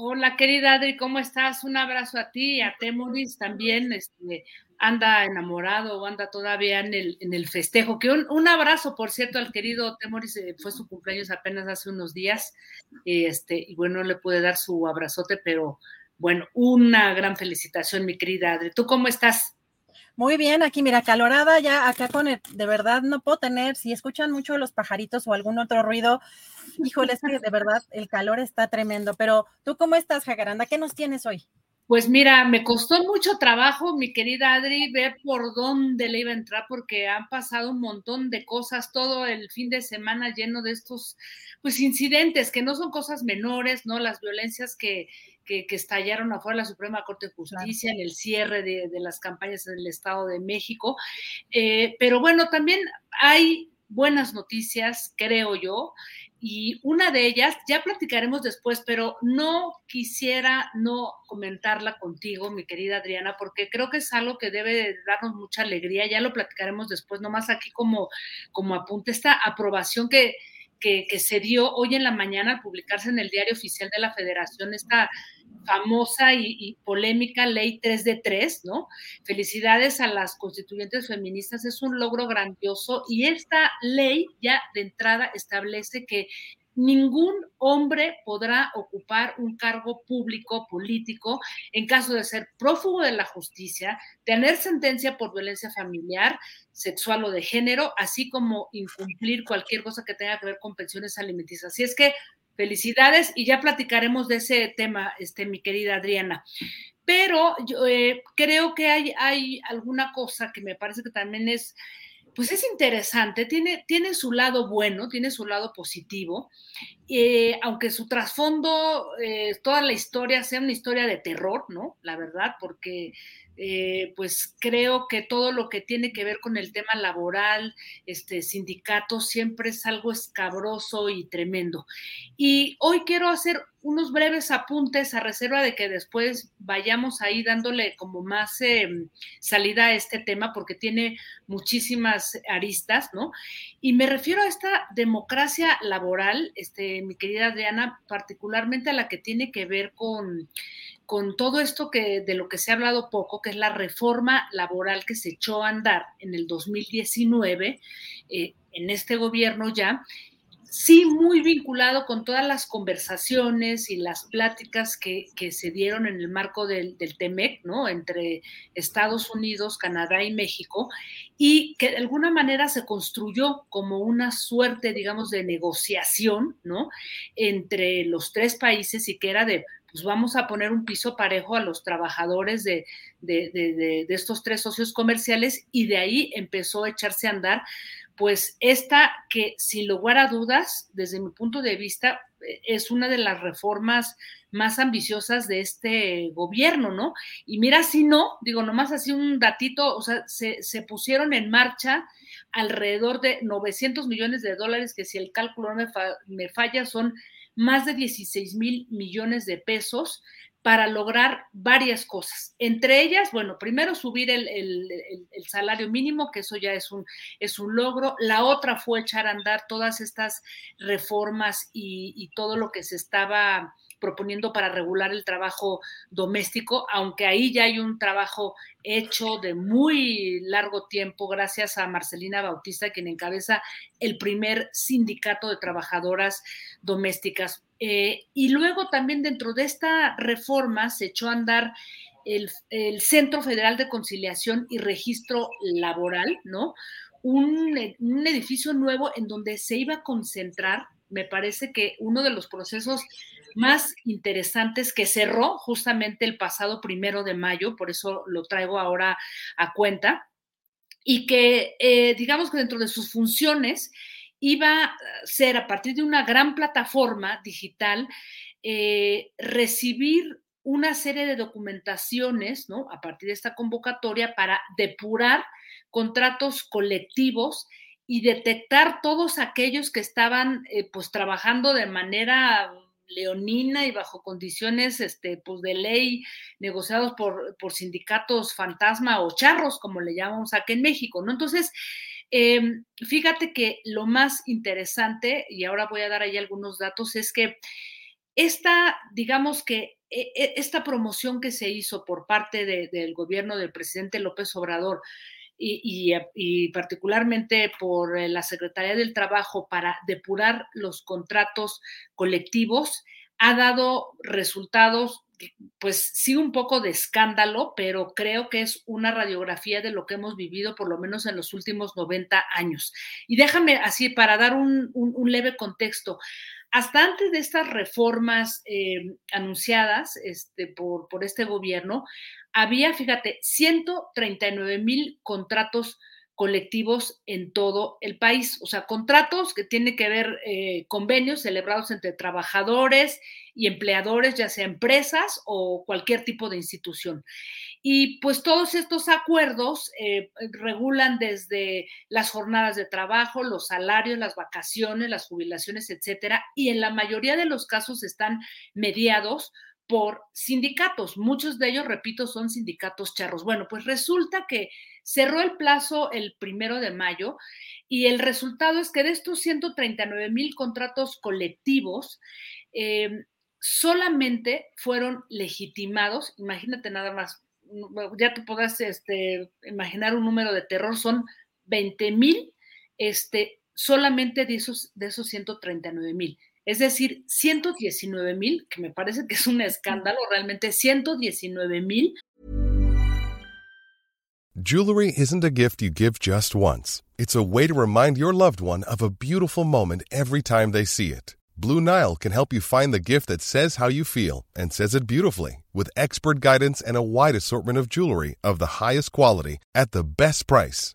Hola, querida Adri, ¿cómo estás? Un abrazo a ti a Temoris también. Este, anda enamorado o anda todavía en el, en el festejo. Que un, un, abrazo, por cierto, al querido Temoris, eh, fue su cumpleaños apenas hace unos días, este, y bueno, no le pude dar su abrazote, pero bueno, una gran felicitación, mi querida Adri. ¿Tú cómo estás? Muy bien, aquí mira, calorada ya acá con el, de verdad no puedo tener, si escuchan mucho los pajaritos o algún otro ruido, híjole, es que de verdad el calor está tremendo, pero tú cómo estás, Jacaranda, ¿qué nos tienes hoy? Pues mira, me costó mucho trabajo, mi querida Adri, ver por dónde le iba a entrar, porque han pasado un montón de cosas, todo el fin de semana lleno de estos, pues, incidentes, que no son cosas menores, ¿no? Las violencias que, que, que estallaron afuera de la Suprema Corte de Justicia, claro. en el cierre de, de, las campañas en el Estado de México. Eh, pero bueno, también hay buenas noticias, creo yo, y una de ellas, ya platicaremos después, pero no quisiera no comentarla contigo, mi querida Adriana, porque creo que es algo que debe darnos mucha alegría, ya lo platicaremos después, nomás aquí como, como apunte, esta aprobación que, que, se dio hoy en la mañana al publicarse en el diario oficial de la Federación, esta famosa y, y, polémica ley 3 de 3, ¿no? Felicidades a las constituyentes feministas, es un logro grandioso y esta ley ya de entrada establece que ningún hombre podrá ocupar un cargo público político en caso de ser prófugo de la justicia, tener sentencia por violencia familiar, sexual o de género, así como incumplir cualquier cosa que tenga que ver con pensiones alimenticias. Así es que felicidades y ya platicaremos de ese tema, este, mi querida Adriana. Pero yo eh, creo que hay, hay alguna cosa que me parece que también es pues es interesante, tiene, tiene su lado bueno, tiene su lado positivo, eh, aunque su trasfondo, eh, toda la historia sea una historia de terror, ¿no? La verdad, porque eh, pues creo que todo lo que tiene que ver con el tema laboral, este sindicato, siempre es algo escabroso y tremendo. Y hoy quiero hacer unos breves apuntes a reserva de que después vayamos ahí dándole como más eh, salida a este tema porque tiene muchísimas aristas, ¿no? Y me refiero a esta democracia laboral, este, mi querida Adriana, particularmente a la que tiene que ver con con todo esto que de lo que se ha hablado poco, que es la reforma laboral que se echó a andar en el 2019, eh, en este gobierno ya, sí muy vinculado con todas las conversaciones y las pláticas que, que se dieron en el marco del, del, TEMEC, ¿no? Entre Estados Unidos, Canadá y México, y que de alguna manera se construyó como una suerte, digamos, de negociación, ¿no? Entre los tres países y que era de pues vamos a poner un piso parejo a los trabajadores de, de, de, de, estos tres socios comerciales y de ahí empezó a echarse a andar, pues esta que sin lugar a dudas, desde mi punto de vista, es una de las reformas más ambiciosas de este gobierno, ¿no? Y mira, si no, digo, nomás así un datito, o sea, se, se pusieron en marcha alrededor de 900 millones de dólares, que si el cálculo me, fa me falla son más de 16 mil millones de pesos para lograr varias cosas. Entre ellas, bueno, primero subir el, salario mínimo, que eso ya es un, es un logro. La otra fue echar a andar todas estas reformas y, y todo lo que se estaba proponiendo para regular el trabajo doméstico, aunque ahí ya hay un trabajo hecho de muy largo tiempo gracias a Marcelina Bautista, quien encabeza el primer sindicato de trabajadoras domésticas. Eh, y luego también dentro de esta reforma se echó a andar el, Centro Federal de Conciliación y Registro Laboral, ¿no? Un, un, edificio nuevo en donde se iba a concentrar, me parece que uno de los procesos más interesantes que cerró justamente el pasado primero de mayo, por eso lo traigo ahora a cuenta, y que eh, digamos que dentro de sus funciones iba a ser a partir de una gran plataforma digital, eh, recibir una serie de documentaciones, ¿no? A partir de esta convocatoria para depurar contratos colectivos y detectar todos aquellos que estaban eh, pues trabajando de manera leonina y bajo condiciones este, pues de ley negociados por, por sindicatos fantasma o charros, como le llamamos aquí en México, ¿no? Entonces, em, fíjate que lo más interesante, y ahora voy a dar ahí algunos datos, es que esta, digamos que e, e, esta promoción que se hizo por parte del gobierno del presidente López Obrador, y, particularmente por eh, la Secretaría del Trabajo para depurar los contratos colectivos, ha dado resultados, pues sí, un poco de escándalo, pero creo que es una radiografía de lo que hemos vivido por lo menos en los últimos 90 años. Y déjame así, para dar un, leve contexto, hasta antes de estas reformas eh, anunciadas este, por, por este gobierno, había, fíjate, 139 mil contratos colectivos en todo el país, o sea, contratos que tienen que ver eh, convenios celebrados entre trabajadores y empleadores, ya sea empresas o cualquier tipo de institución. Y pues todos estos acuerdos eh, regulan desde las jornadas de trabajo, los salarios, las vacaciones, las jubilaciones, etcétera, y en la mayoría de los casos están mediados por sindicatos. Muchos de ellos, repito, son sindicatos charros. Bueno, pues resulta que cerró el plazo el primero de mayo y el resultado es que de estos 139 mil contratos colectivos, em, solamente fueron legitimados, imagínate nada más, ya te podrás este, imaginar un número de terror, son 20 mil, este, solamente de esos, de esos 139 mil. Es decir, 119 mil, que me parece que es un escándalo, realmente 119 mil. Jewelry isn't a gift you give just once. It's a way to remind your loved one of a beautiful moment every time they see it. Blue Nile can help you find the gift that says how you feel and says it beautifully with expert guidance and a wide assortment of jewelry of the highest quality at the best price.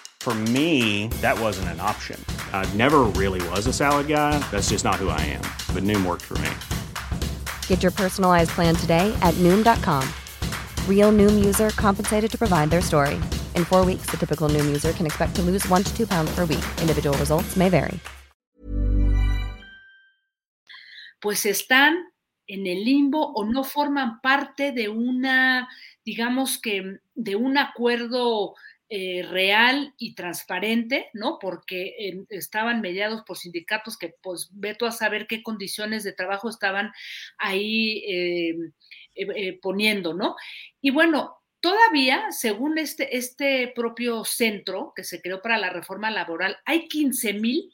For me, that wasn't an option. I never really was a salad guy. That's just not who I am. But Noom worked for me. Get your personalized plan today at Noom.com. Real Noom user compensated to provide their story. In four weeks, the typical Noom user can expect to lose one to two pounds per week. Individual results may vary. Pues están en el limbo o no forman parte de una, digamos que, de un acuerdo Eh, real y transparente, ¿no? Porque estaban mediados por sindicatos que, pues, veto a saber qué condiciones de trabajo estaban ahí eh, eh, poniendo, ¿no? Y bueno, todavía, según este, este propio centro que se creó para la reforma laboral, hay 15 mil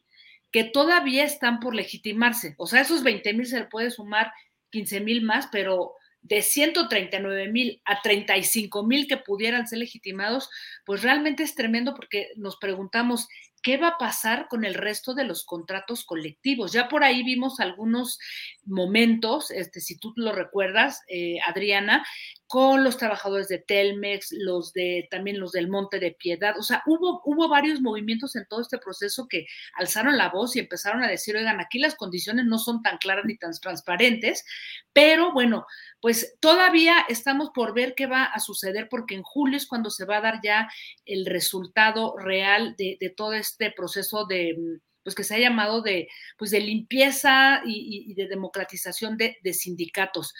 que todavía están por legitimarse. O sea, esos 20 mil se le puede sumar 15 mil más, pero de 139 mil a 35 mil que pudieran ser legitimados, pues realmente es tremendo porque nos preguntamos, qué va a pasar con el resto de los contratos colectivos. Ya por ahí vimos algunos momentos, este, si tú lo recuerdas, eh, Adriana, con los trabajadores de Telmex, los de también los del Monte de Piedad. O sea, hubo, hubo varios movimientos en todo este proceso que alzaron la voz y empezaron a decir, oigan, aquí las condiciones no son tan claras ni tan transparentes, pero bueno, pues todavía estamos por ver qué va a suceder porque en julio es cuando se va a dar ya el resultado real de, todo este proceso de pues que se ha llamado de, pues de limpieza y, de democratización de, sindicatos.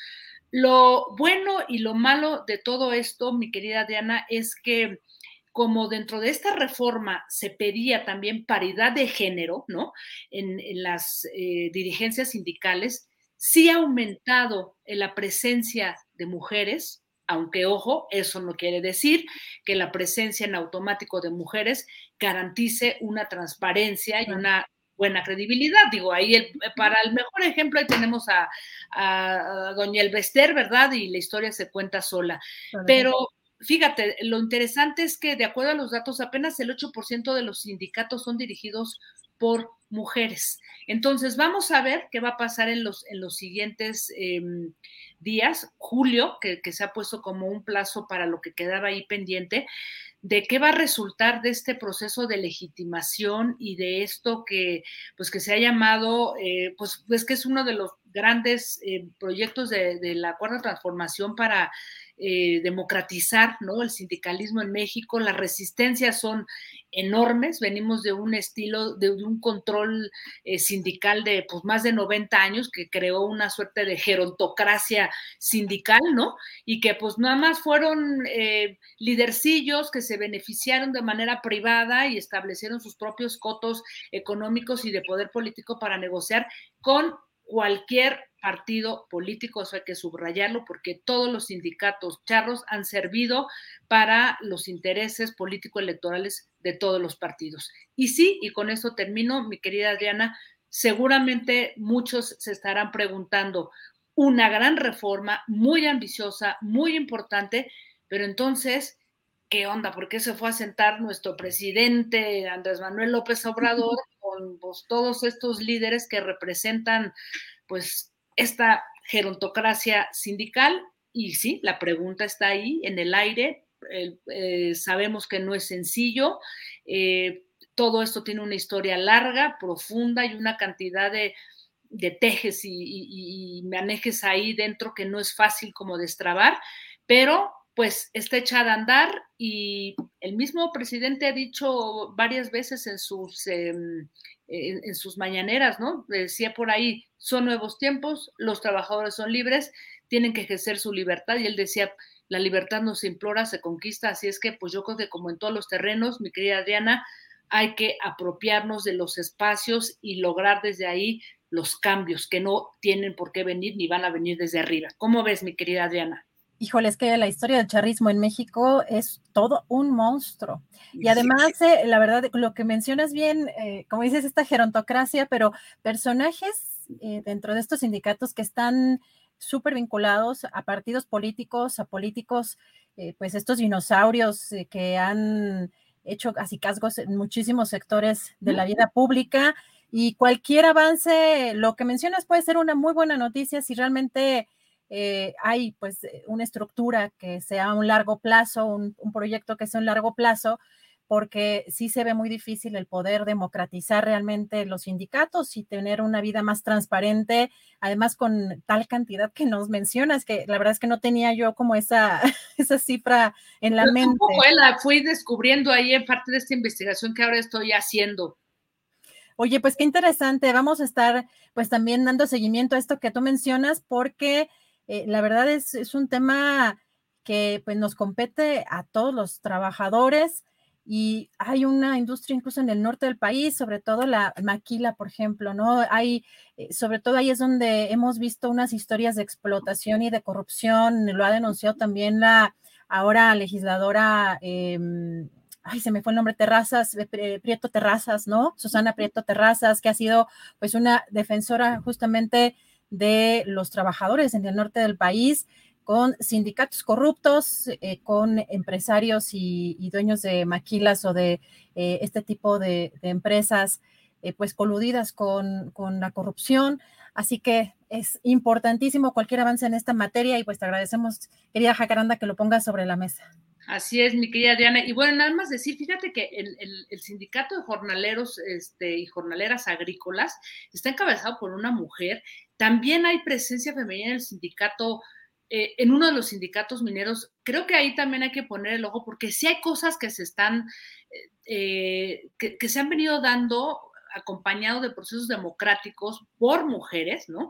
Lo bueno y lo malo de todo esto, mi querida Diana, es que como dentro de esta reforma se pedía también paridad de género, ¿no? En, las eh, dirigencias sindicales, sí ha aumentado la presencia de mujeres, aunque ojo, eso no quiere decir que la presencia en automático de mujeres garantice una transparencia y una buena credibilidad. Digo, ahí el, para el mejor ejemplo ahí tenemos a, Doña Elvester, ¿verdad? Y la historia se cuenta sola. Pero fíjate, lo interesante es que de acuerdo a los datos, apenas el 8% de los sindicatos son dirigidos por mujeres. Entonces, vamos a ver qué va a pasar en los, en los siguientes em, días. Julio, que, que se ha puesto como un plazo para lo que quedaba ahí pendiente de qué va a resultar de este proceso de legitimación y de esto que, pues, que se ha llamado, eh, pues, pues que es uno de los grandes eh, proyectos de, de, la cuarta transformación para eh, democratizar ¿no? el sindicalismo en México. Las resistencias son enormes, venimos de un estilo, de, un control eh, sindical de pues, más de 90 años que creó una suerte de gerontocracia sindical, ¿no? Y que pues nada más fueron eh, lidercillos que se beneficiaron de manera privada y establecieron sus propios cotos económicos y de poder político para negociar con cualquier partido político, eso hay que subrayarlo porque todos los sindicatos charros han servido para los intereses político-electorales de todos los partidos. Y sí, y con eso termino, mi querida Adriana, seguramente muchos se estarán preguntando, una gran reforma, muy ambiciosa, muy importante, pero entonces, ¿qué onda? ¿Por qué se fue a sentar nuestro presidente Andrés Manuel López Obrador con pues, todos estos líderes que representan pues esta gerontocracia sindical y sí, la pregunta está ahí en el aire. Eh, sabemos que no es sencillo. Eh, todo esto tiene una historia larga, profunda y una cantidad de, tejes y, y, manejes ahí dentro que no es fácil como destrabar, pero pues está echada a andar y el mismo presidente ha dicho varias veces en sus, em, en, sus mañaneras, ¿no? Decía por ahí, son nuevos tiempos, los trabajadores son libres, tienen que ejercer su libertad y él decía, la libertad no se implora, se conquista, así es que pues yo creo que como en todos los terrenos, mi querida Adriana, hay que apropiarnos de los espacios y lograr desde ahí los cambios que no tienen por qué venir ni van a venir desde arriba. ¿Cómo ves, mi querida Adriana? Híjole, es que la historia del charrismo en México es todo un monstruo. Y además, eh, la verdad, lo que mencionas bien, eh, como dices, esta gerontocracia, pero personajes eh, dentro de estos sindicatos que están súper vinculados a partidos políticos, a políticos, pues estos dinosaurios que han hecho así casgos en muchísimos sectores de la vida pública. Y cualquier avance, lo que mencionas puede ser una muy buena noticia si realmente eh, hay pues eh, una estructura que sea a un largo plazo, un, proyecto que sea a un largo plazo, porque sí se ve muy difícil el poder democratizar realmente los sindicatos y tener una vida más transparente, además con tal cantidad que nos mencionas, que la verdad es que no tenía yo como esa, esa cifra en la mente. la fui descubriendo ahí en parte de esta investigación que ahora estoy haciendo. Oye, pues qué interesante. Vamos a estar pues también dando seguimiento a esto que tú mencionas porque eh, la verdad es, es, un tema que pues, nos compete a todos los trabajadores y hay una industria incluso en el norte del país, sobre todo la maquila, por ejemplo, ¿no? Hay, eh, sobre todo ahí es donde hemos visto unas historias de explotación y de corrupción, lo ha denunciado también la ahora legisladora, em, ay, se me fue el nombre, Terrazas, eh, Prieto Terrazas, ¿no? Susana Prieto Terrazas, que ha sido pues una defensora justamente de los trabajadores en el norte del país con sindicatos corruptos, eh, con empresarios y, dueños de maquilas o de eh, este tipo de, empresas, eh, pues coludidas con, con, la corrupción. Así que es importantísimo cualquier avance en esta materia y pues te agradecemos, querida Jacaranda, que lo pongas sobre la mesa. Así es, mi querida Diana. Y bueno, nada más decir, fíjate que el, el, sindicato de jornaleros este, y jornaleras agrícolas está encabezado por una mujer. También hay presencia femenina en el sindicato eh, en uno de los sindicatos mineros, creo que ahí también hay que poner el ojo porque sí hay cosas que se están, eh, que, se han venido dando acompañado de procesos democráticos por mujeres, ¿no?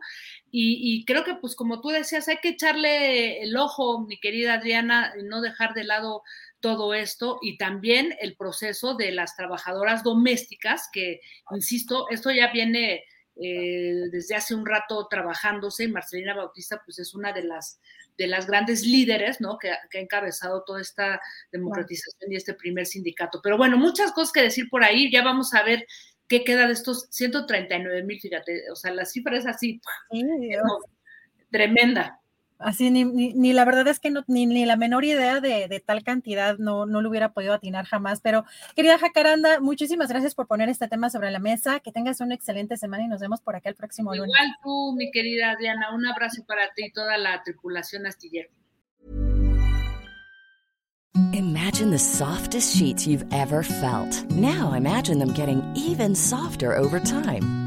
Y, creo que, pues, como tú decías, hay que echarle el ojo, mi querida Adriana, y no dejar de lado todo esto y también el proceso de las trabajadoras domésticas, que, insisto, esto ya viene eh, desde hace un rato trabajándose. Marcelina Bautista, pues es una de las, de las grandes líderes, ¿no? Que, ha encabezado toda esta democratización y este primer sindicato. Pero bueno, muchas cosas que decir por ahí. Ya vamos a ver qué queda de estos 139 mil, fíjate, o sea, la cifra es así, tremenda. Así, ni, ni, la verdad es que no, ni, ni, la menor idea de, de, tal cantidad no, no lo hubiera podido atinar jamás. Pero, querida Jacaranda, muchísimas gracias por poner este tema sobre la mesa. Que tengas una excelente semana y nos vemos por acá el próximo lunes. Igual tú, mi querida Diana, un abrazo para ti y toda la tripulación astillera. Imagine the softest sheets you've ever felt. Now imagine them getting even softer over time.